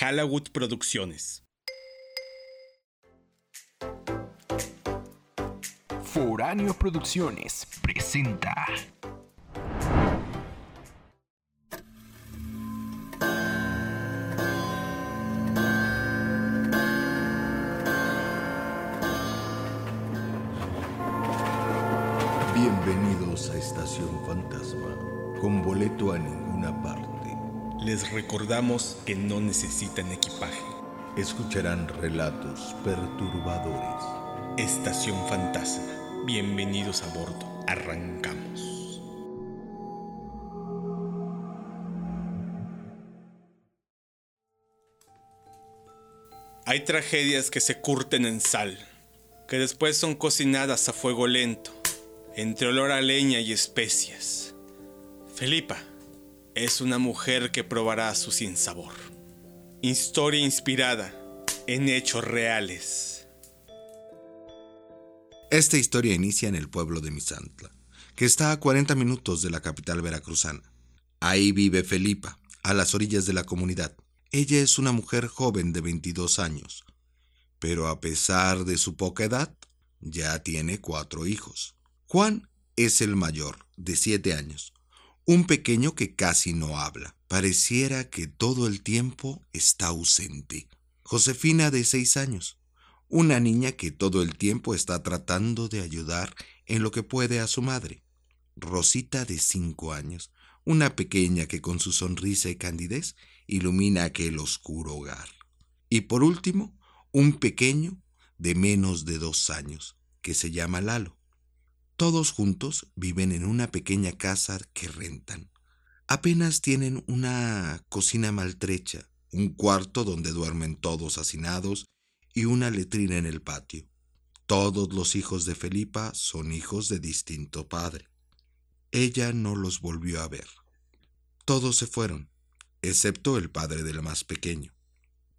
Halawood Producciones. Foráneo Producciones presenta. Les recordamos que no necesitan equipaje. Escucharán relatos perturbadores. Estación Fantasma. Bienvenidos a bordo. Arrancamos. Hay tragedias que se curten en sal, que después son cocinadas a fuego lento, entre olor a leña y especias. Felipa es una mujer que probará su sinsabor. Historia inspirada en hechos reales. Esta historia inicia en el pueblo de Misantla, que está a 40 minutos de la capital veracruzana. Ahí vive Felipa, a las orillas de la comunidad. Ella es una mujer joven de 22 años, pero a pesar de su poca edad, ya tiene cuatro hijos. Juan es el mayor, de 7 años, un pequeño que casi no habla. Pareciera que todo el tiempo está ausente. Josefina, de 6 años, una niña que todo el tiempo está tratando de ayudar en lo que puede a su madre. Rosita, de 5 años, una pequeña que con su sonrisa y candidez ilumina aquel oscuro hogar. Y por último, un pequeño de menos de dos años, que se llama Lalo. Todos juntos viven en una pequeña casa que rentan. Apenas tienen una cocina maltrecha, un cuarto donde duermen todos hacinados y una letrina en el patio. Todos los hijos de Felipa son hijos de distinto padre. Ella no los volvió a ver. Todos se fueron, excepto el padre del más pequeño.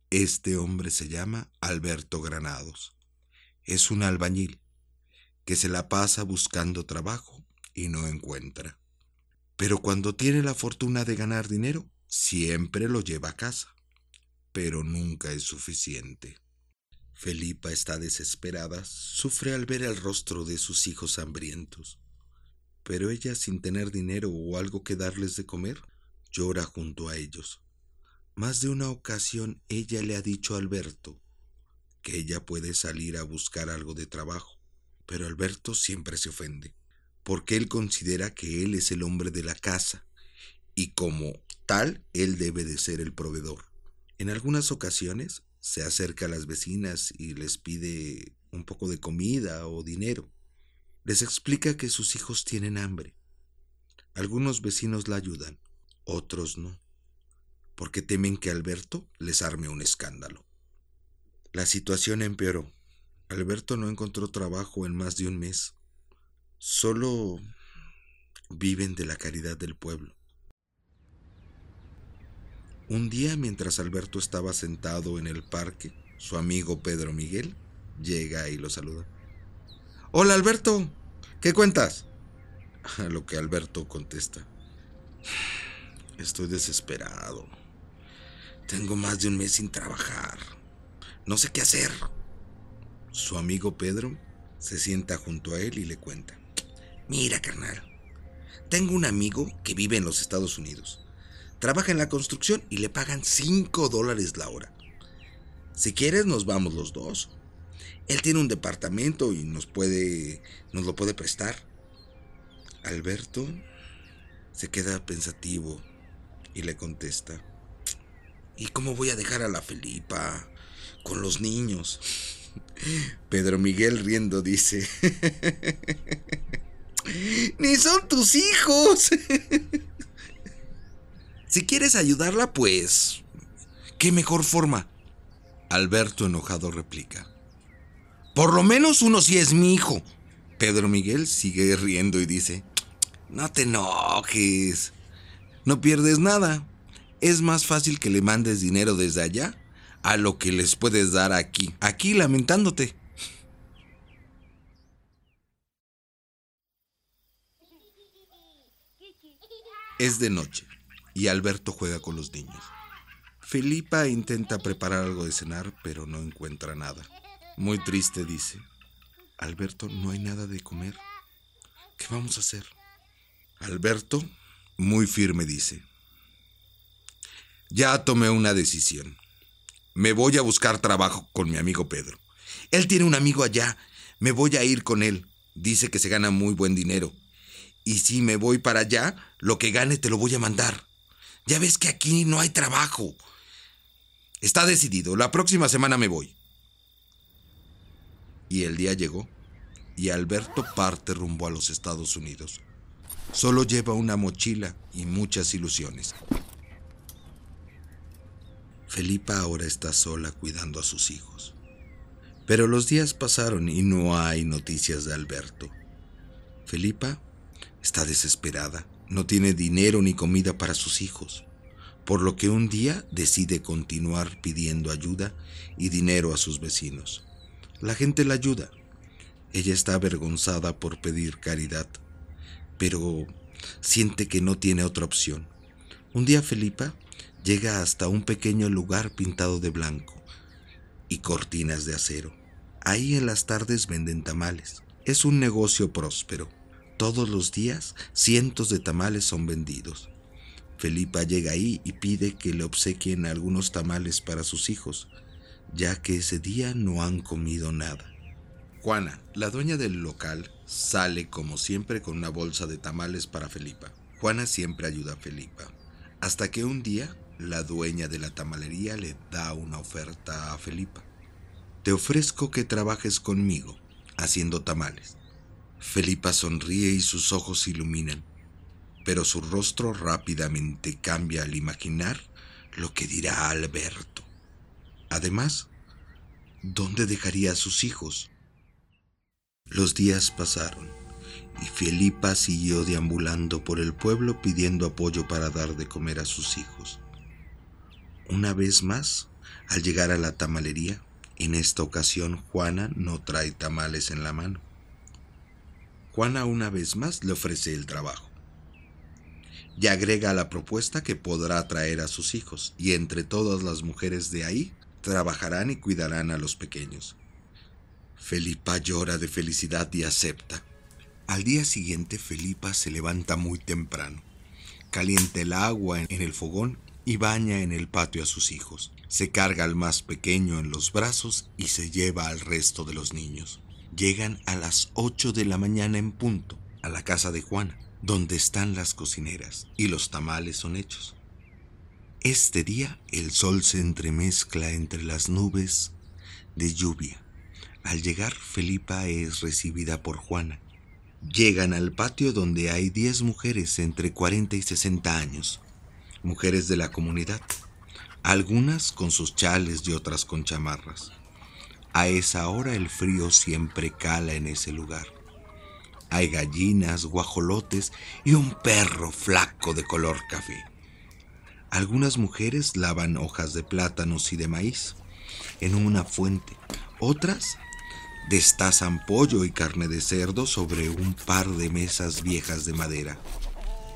Este hombre se llama Alberto Granados. Es un albañil que se la pasa buscando trabajo y no encuentra. Pero cuando tiene la fortuna de ganar dinero, siempre lo lleva a casa. Pero nunca es suficiente. Felipa está desesperada, sufre al ver el rostro de sus hijos hambrientos. Pero ella, sin tener dinero o algo que darles de comer, llora junto a ellos. Más de una ocasión ella le ha dicho a Alberto que ella puede salir a buscar algo de trabajo, pero Alberto siempre se ofende, porque él considera que él es el hombre de la casa, y como tal él debe de ser el proveedor. En algunas ocasiones se acerca a las vecinas y les pide un poco de comida o dinero. Les explica que sus hijos tienen hambre. Algunos vecinos la ayudan, otros no, porque temen que Alberto les arme un escándalo. La situación empeoró. Alberto no encontró trabajo en más de un mes. Solo viven de la caridad del pueblo. Un día, mientras Alberto estaba sentado en el parque, su amigo Pedro Miguel llega y lo saluda. Hola Alberto, ¿qué cuentas? A lo que Alberto contesta. Estoy desesperado. Tengo más de un mes sin trabajar. No sé qué hacer. Su amigo Pedro se sienta junto a él y le cuenta. Mira, carnal. Tengo un amigo que vive en los Estados Unidos. Trabaja en la construcción y le pagan 5 dólares la hora. Si quieres, nos vamos los dos. Él tiene un departamento y nos puede. nos lo puede prestar. Alberto se queda pensativo y le contesta. ¿Y cómo voy a dejar a la Felipa? Con los niños. Pedro Miguel riendo dice. Ni son tus hijos. si quieres ayudarla, pues... ¿Qué mejor forma? Alberto enojado replica. Por lo menos uno sí es mi hijo. Pedro Miguel sigue riendo y dice, no te enojes. No pierdes nada. Es más fácil que le mandes dinero desde allá a lo que les puedes dar aquí. Aquí lamentándote. Es de noche y Alberto juega con los niños. Felipa intenta preparar algo de cenar, pero no encuentra nada. Muy triste dice, Alberto, no hay nada de comer. ¿Qué vamos a hacer? Alberto, muy firme, dice, ya tomé una decisión. Me voy a buscar trabajo con mi amigo Pedro. Él tiene un amigo allá. Me voy a ir con él. Dice que se gana muy buen dinero. Y si me voy para allá, lo que gane te lo voy a mandar. Ya ves que aquí no hay trabajo. Está decidido. La próxima semana me voy. Y el día llegó. Y Alberto parte rumbo a los Estados Unidos. Solo lleva una mochila y muchas ilusiones. Felipa ahora está sola cuidando a sus hijos. Pero los días pasaron y no hay noticias de Alberto. Felipa está desesperada, no tiene dinero ni comida para sus hijos, por lo que un día decide continuar pidiendo ayuda y dinero a sus vecinos. La gente la ayuda. Ella está avergonzada por pedir caridad, pero siente que no tiene otra opción. Un día Felipa llega hasta un pequeño lugar pintado de blanco y cortinas de acero. Ahí en las tardes venden tamales. Es un negocio próspero. Todos los días cientos de tamales son vendidos. Felipa llega ahí y pide que le obsequien algunos tamales para sus hijos, ya que ese día no han comido nada. Juana, la dueña del local, sale como siempre con una bolsa de tamales para Felipa. Juana siempre ayuda a Felipa, hasta que un día la dueña de la tamalería le da una oferta a Felipa. Te ofrezco que trabajes conmigo haciendo tamales. Felipa sonríe y sus ojos iluminan, pero su rostro rápidamente cambia al imaginar lo que dirá Alberto. Además, ¿dónde dejaría a sus hijos? Los días pasaron y Felipa siguió deambulando por el pueblo pidiendo apoyo para dar de comer a sus hijos. Una vez más, al llegar a la tamalería, en esta ocasión Juana no trae tamales en la mano. Juana una vez más le ofrece el trabajo. Y agrega a la propuesta que podrá traer a sus hijos, y entre todas las mujeres de ahí trabajarán y cuidarán a los pequeños. Felipa llora de felicidad y acepta. Al día siguiente Felipa se levanta muy temprano, calienta el agua en el fogón y baña en el patio a sus hijos. Se carga al más pequeño en los brazos y se lleva al resto de los niños. Llegan a las 8 de la mañana en punto a la casa de Juana, donde están las cocineras y los tamales son hechos. Este día el sol se entremezcla entre las nubes de lluvia. Al llegar, Felipa es recibida por Juana. Llegan al patio donde hay 10 mujeres entre 40 y 60 años mujeres de la comunidad, algunas con sus chales y otras con chamarras. A esa hora el frío siempre cala en ese lugar. Hay gallinas, guajolotes y un perro flaco de color café. Algunas mujeres lavan hojas de plátanos y de maíz en una fuente. Otras destazan pollo y carne de cerdo sobre un par de mesas viejas de madera.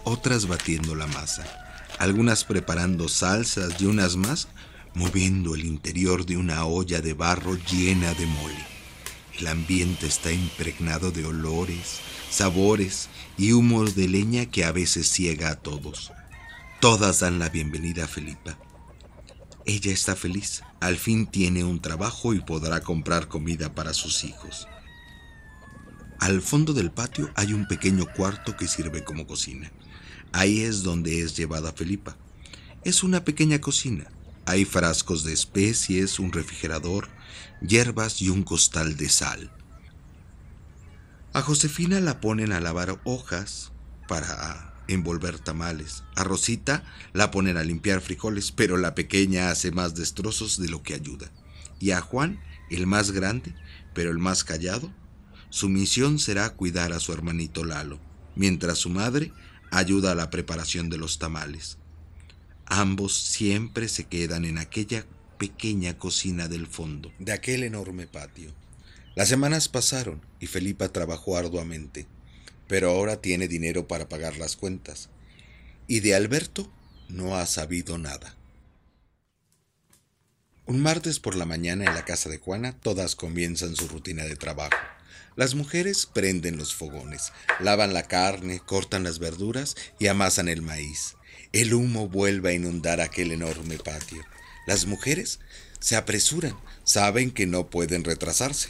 Otras batiendo la masa algunas preparando salsas y unas más moviendo el interior de una olla de barro llena de mole. El ambiente está impregnado de olores, sabores y humos de leña que a veces ciega a todos. Todas dan la bienvenida a Felipa. Ella está feliz, al fin tiene un trabajo y podrá comprar comida para sus hijos. Al fondo del patio hay un pequeño cuarto que sirve como cocina. Ahí es donde es llevada Felipa. Es una pequeña cocina. Hay frascos de especies, un refrigerador, hierbas y un costal de sal. A Josefina la ponen a lavar hojas para envolver tamales. A Rosita la ponen a limpiar frijoles, pero la pequeña hace más destrozos de lo que ayuda. Y a Juan, el más grande, pero el más callado, su misión será cuidar a su hermanito Lalo, mientras su madre ayuda a la preparación de los tamales. Ambos siempre se quedan en aquella pequeña cocina del fondo de aquel enorme patio. Las semanas pasaron y Felipa trabajó arduamente, pero ahora tiene dinero para pagar las cuentas. Y de Alberto no ha sabido nada. Un martes por la mañana en la casa de Juana todas comienzan su rutina de trabajo. Las mujeres prenden los fogones, lavan la carne, cortan las verduras y amasan el maíz. El humo vuelve a inundar aquel enorme patio. Las mujeres se apresuran, saben que no pueden retrasarse.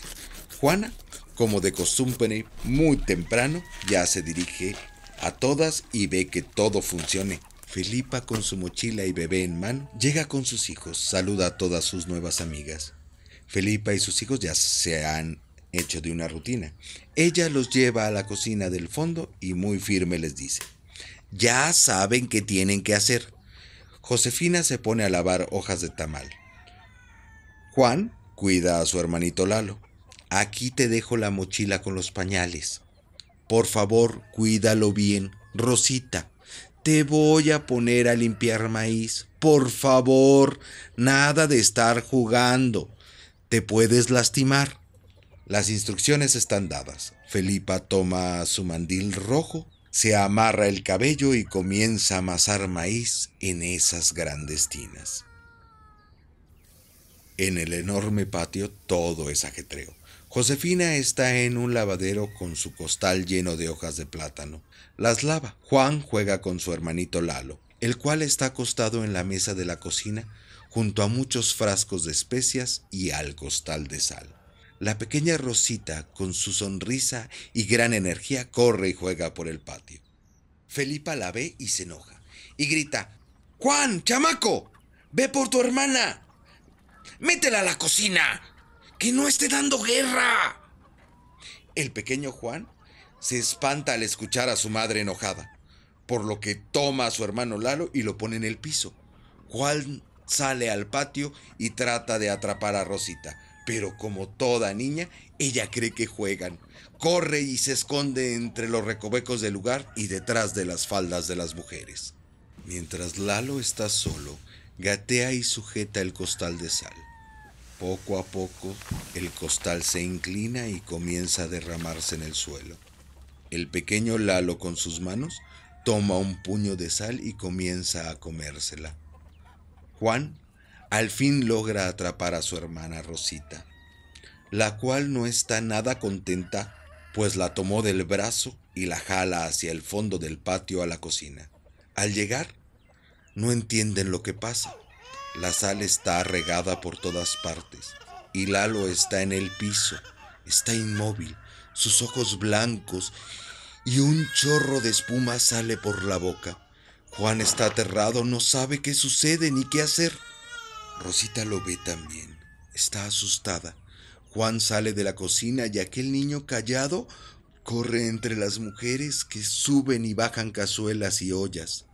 Juana, como de costumbre, muy temprano, ya se dirige a todas y ve que todo funcione. Felipa, con su mochila y bebé en mano, llega con sus hijos, saluda a todas sus nuevas amigas. Felipa y sus hijos ya se han hecho de una rutina. Ella los lleva a la cocina del fondo y muy firme les dice, ya saben qué tienen que hacer. Josefina se pone a lavar hojas de tamal. Juan cuida a su hermanito Lalo. Aquí te dejo la mochila con los pañales. Por favor, cuídalo bien. Rosita, te voy a poner a limpiar maíz. Por favor, nada de estar jugando. Te puedes lastimar. Las instrucciones están dadas. Felipa toma su mandil rojo, se amarra el cabello y comienza a amasar maíz en esas grandes tinas. En el enorme patio todo es ajetreo. Josefina está en un lavadero con su costal lleno de hojas de plátano. Las lava. Juan juega con su hermanito Lalo, el cual está acostado en la mesa de la cocina junto a muchos frascos de especias y al costal de sal. La pequeña Rosita, con su sonrisa y gran energía, corre y juega por el patio. Felipa la ve y se enoja, y grita, Juan, chamaco, ve por tu hermana. Métela a la cocina, que no esté dando guerra. El pequeño Juan se espanta al escuchar a su madre enojada, por lo que toma a su hermano Lalo y lo pone en el piso. Juan sale al patio y trata de atrapar a Rosita, pero como toda niña, ella cree que juegan. Corre y se esconde entre los recovecos del lugar y detrás de las faldas de las mujeres. Mientras Lalo está solo, gatea y sujeta el costal de sal. Poco a poco, el costal se inclina y comienza a derramarse en el suelo. El pequeño Lalo con sus manos toma un puño de sal y comienza a comérsela. Juan al fin logra atrapar a su hermana Rosita, la cual no está nada contenta, pues la tomó del brazo y la jala hacia el fondo del patio a la cocina. Al llegar, no entienden lo que pasa. La sal está regada por todas partes y Lalo está en el piso, está inmóvil, sus ojos blancos y un chorro de espuma sale por la boca. Juan está aterrado, no sabe qué sucede ni qué hacer. Rosita lo ve también, está asustada. Juan sale de la cocina y aquel niño callado corre entre las mujeres que suben y bajan cazuelas y ollas.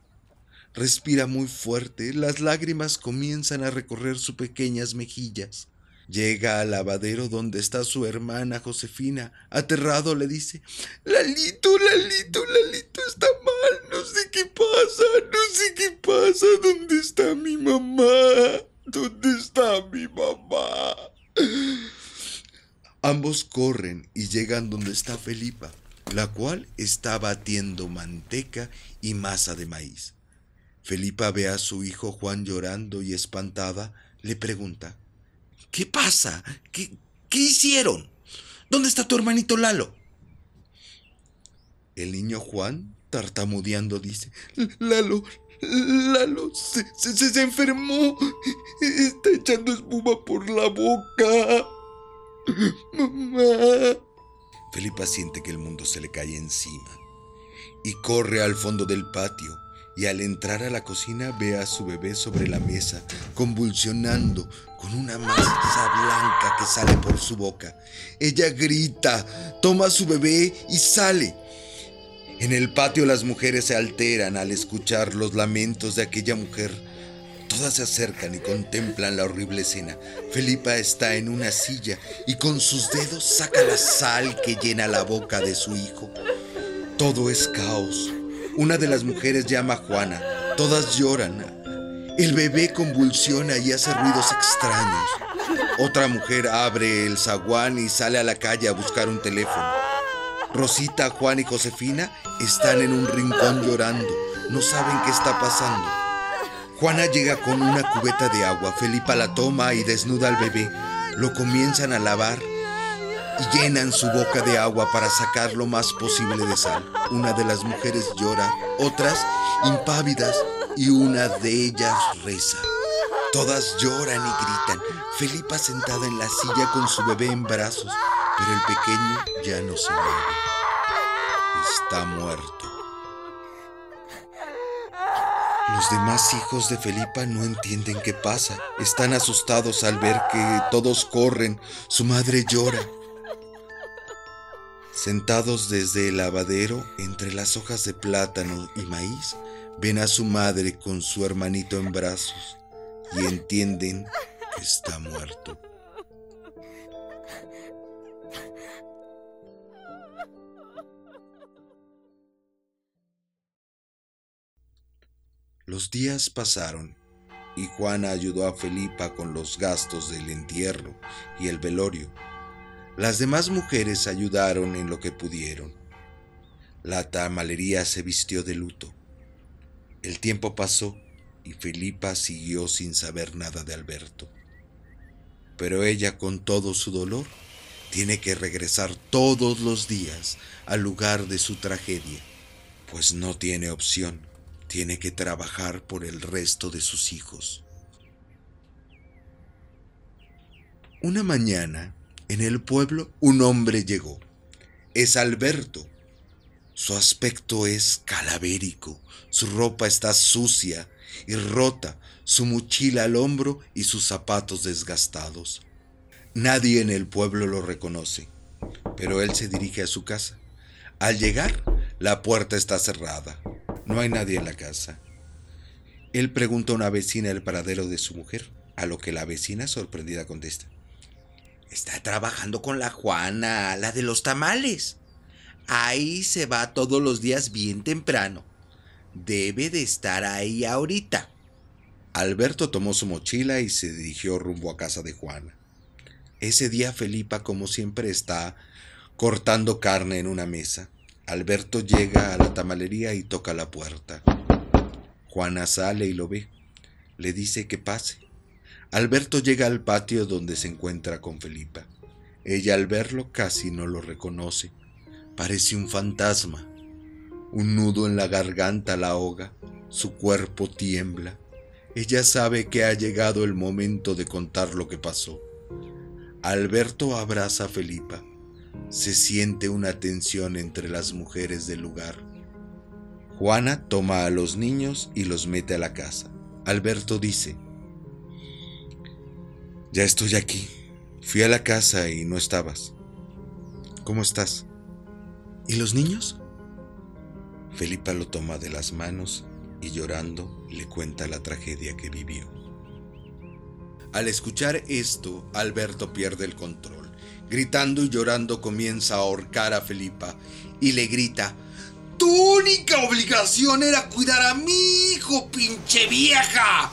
Respira muy fuerte, las lágrimas comienzan a recorrer sus pequeñas mejillas. Llega al lavadero donde está su hermana Josefina. Aterrado le dice, Lalito, Lalito, Lalito está mal. No sé qué pasa, no sé qué pasa. ¿Dónde está mi mamá? ¿Dónde está mi mamá? Ambos corren y llegan donde está Felipa, la cual está batiendo manteca y masa de maíz. Felipa ve a su hijo Juan llorando y espantada, le pregunta, ¿Qué pasa? ¿Qué, ¿Qué hicieron? ¿Dónde está tu hermanito Lalo? El niño Juan, tartamudeando, dice, Lalo, Lalo se, se, se, enfermó. Está echando espuma por la boca. Mamá. Felipa siente que el mundo se le cae encima y corre al fondo del patio y al entrar a la cocina ve a su bebé sobre la mesa, convulsionando con una masa blanca que sale por su boca. Ella grita, toma a su bebé y sale. En el patio las mujeres se alteran al escuchar los lamentos de aquella mujer. Todas se acercan y contemplan la horrible escena. Felipa está en una silla y con sus dedos saca la sal que llena la boca de su hijo. Todo es caos. Una de las mujeres llama a Juana. Todas lloran. El bebé convulsiona y hace ruidos extraños. Otra mujer abre el zaguán y sale a la calle a buscar un teléfono. Rosita, Juan y Josefina están en un rincón llorando. No saben qué está pasando. Juana llega con una cubeta de agua. Felipa la toma y desnuda al bebé. Lo comienzan a lavar y llenan su boca de agua para sacar lo más posible de sal. Una de las mujeres llora, otras impávidas y una de ellas reza. Todas lloran y gritan. Felipa sentada en la silla con su bebé en brazos, pero el pequeño ya no se mueve. Está muerto. Los demás hijos de Felipa no entienden qué pasa. Están asustados al ver que todos corren. Su madre llora. Sentados desde el lavadero, entre las hojas de plátano y maíz, ven a su madre con su hermanito en brazos y entienden que está muerto. Los días pasaron y Juana ayudó a Felipa con los gastos del entierro y el velorio. Las demás mujeres ayudaron en lo que pudieron. La tamalería se vistió de luto. El tiempo pasó y Felipa siguió sin saber nada de Alberto. Pero ella con todo su dolor tiene que regresar todos los días al lugar de su tragedia, pues no tiene opción tiene que trabajar por el resto de sus hijos. Una mañana, en el pueblo, un hombre llegó. Es Alberto. Su aspecto es calavérico, su ropa está sucia y rota, su mochila al hombro y sus zapatos desgastados. Nadie en el pueblo lo reconoce, pero él se dirige a su casa. Al llegar, la puerta está cerrada. No hay nadie en la casa. Él pregunta a una vecina el paradero de su mujer, a lo que la vecina sorprendida contesta. Está trabajando con la Juana, la de los tamales. Ahí se va todos los días bien temprano. Debe de estar ahí ahorita. Alberto tomó su mochila y se dirigió rumbo a casa de Juana. Ese día Felipa, como siempre, está cortando carne en una mesa. Alberto llega a la tamalería y toca la puerta. Juana sale y lo ve. Le dice que pase. Alberto llega al patio donde se encuentra con Felipa. Ella al verlo casi no lo reconoce. Parece un fantasma. Un nudo en la garganta la ahoga. Su cuerpo tiembla. Ella sabe que ha llegado el momento de contar lo que pasó. Alberto abraza a Felipa se siente una tensión entre las mujeres del lugar. Juana toma a los niños y los mete a la casa. Alberto dice, Ya estoy aquí. Fui a la casa y no estabas. ¿Cómo estás? ¿Y los niños? Felipa lo toma de las manos y llorando le cuenta la tragedia que vivió. Al escuchar esto, Alberto pierde el control. Gritando y llorando comienza a ahorcar a Felipa y le grita, Tu única obligación era cuidar a mi hijo, pinche vieja.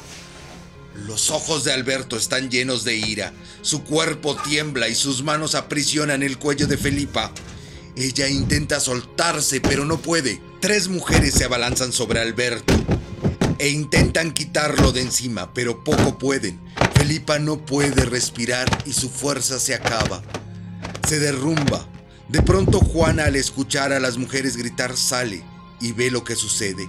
Los ojos de Alberto están llenos de ira, su cuerpo tiembla y sus manos aprisionan el cuello de Felipa. Ella intenta soltarse, pero no puede. Tres mujeres se abalanzan sobre Alberto e intentan quitarlo de encima, pero poco pueden. Felipa no puede respirar y su fuerza se acaba se derrumba. De pronto Juana al escuchar a las mujeres gritar sale y ve lo que sucede.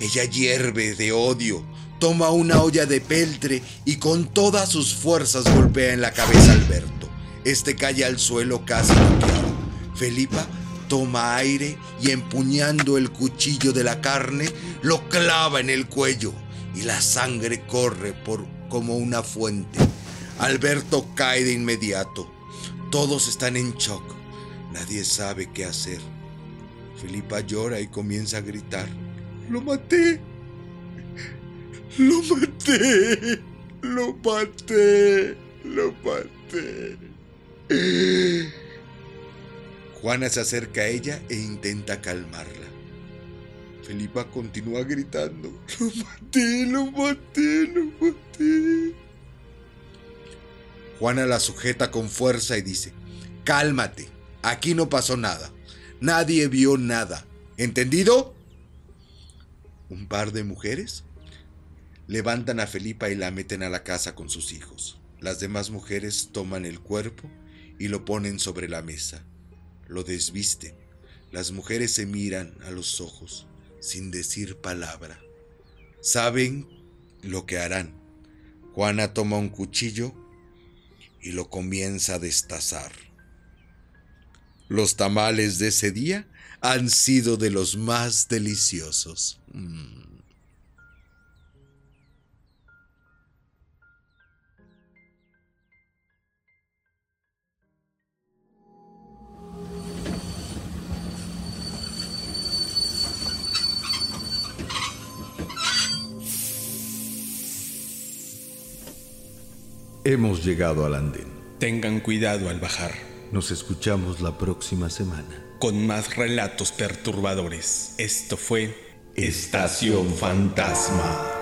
Ella hierve de odio, toma una olla de peltre y con todas sus fuerzas golpea en la cabeza a Alberto. Este cae al suelo casi noqueado. Felipa toma aire y empuñando el cuchillo de la carne lo clava en el cuello y la sangre corre por como una fuente. Alberto cae de inmediato. Todos están en shock. Nadie sabe qué hacer. Filipa llora y comienza a gritar. Lo maté. Lo maté. Lo maté. Lo maté. Juana se acerca a ella e intenta calmarla. Felipa continúa gritando. Lo maté, lo maté, lo maté. Juana la sujeta con fuerza y dice, cálmate, aquí no pasó nada, nadie vio nada, ¿entendido? Un par de mujeres Levantan a Felipa y la meten a la casa con sus hijos. Las demás mujeres toman el cuerpo y lo ponen sobre la mesa. Lo desvisten. Las mujeres se miran a los ojos sin decir palabra. Saben lo que harán. Juana toma un cuchillo y lo comienza a destazar. Los tamales de ese día han sido de los más deliciosos. Mm. Hemos llegado al andén. Tengan cuidado al bajar. Nos escuchamos la próxima semana. Con más relatos perturbadores. Esto fue Estación Fantasma.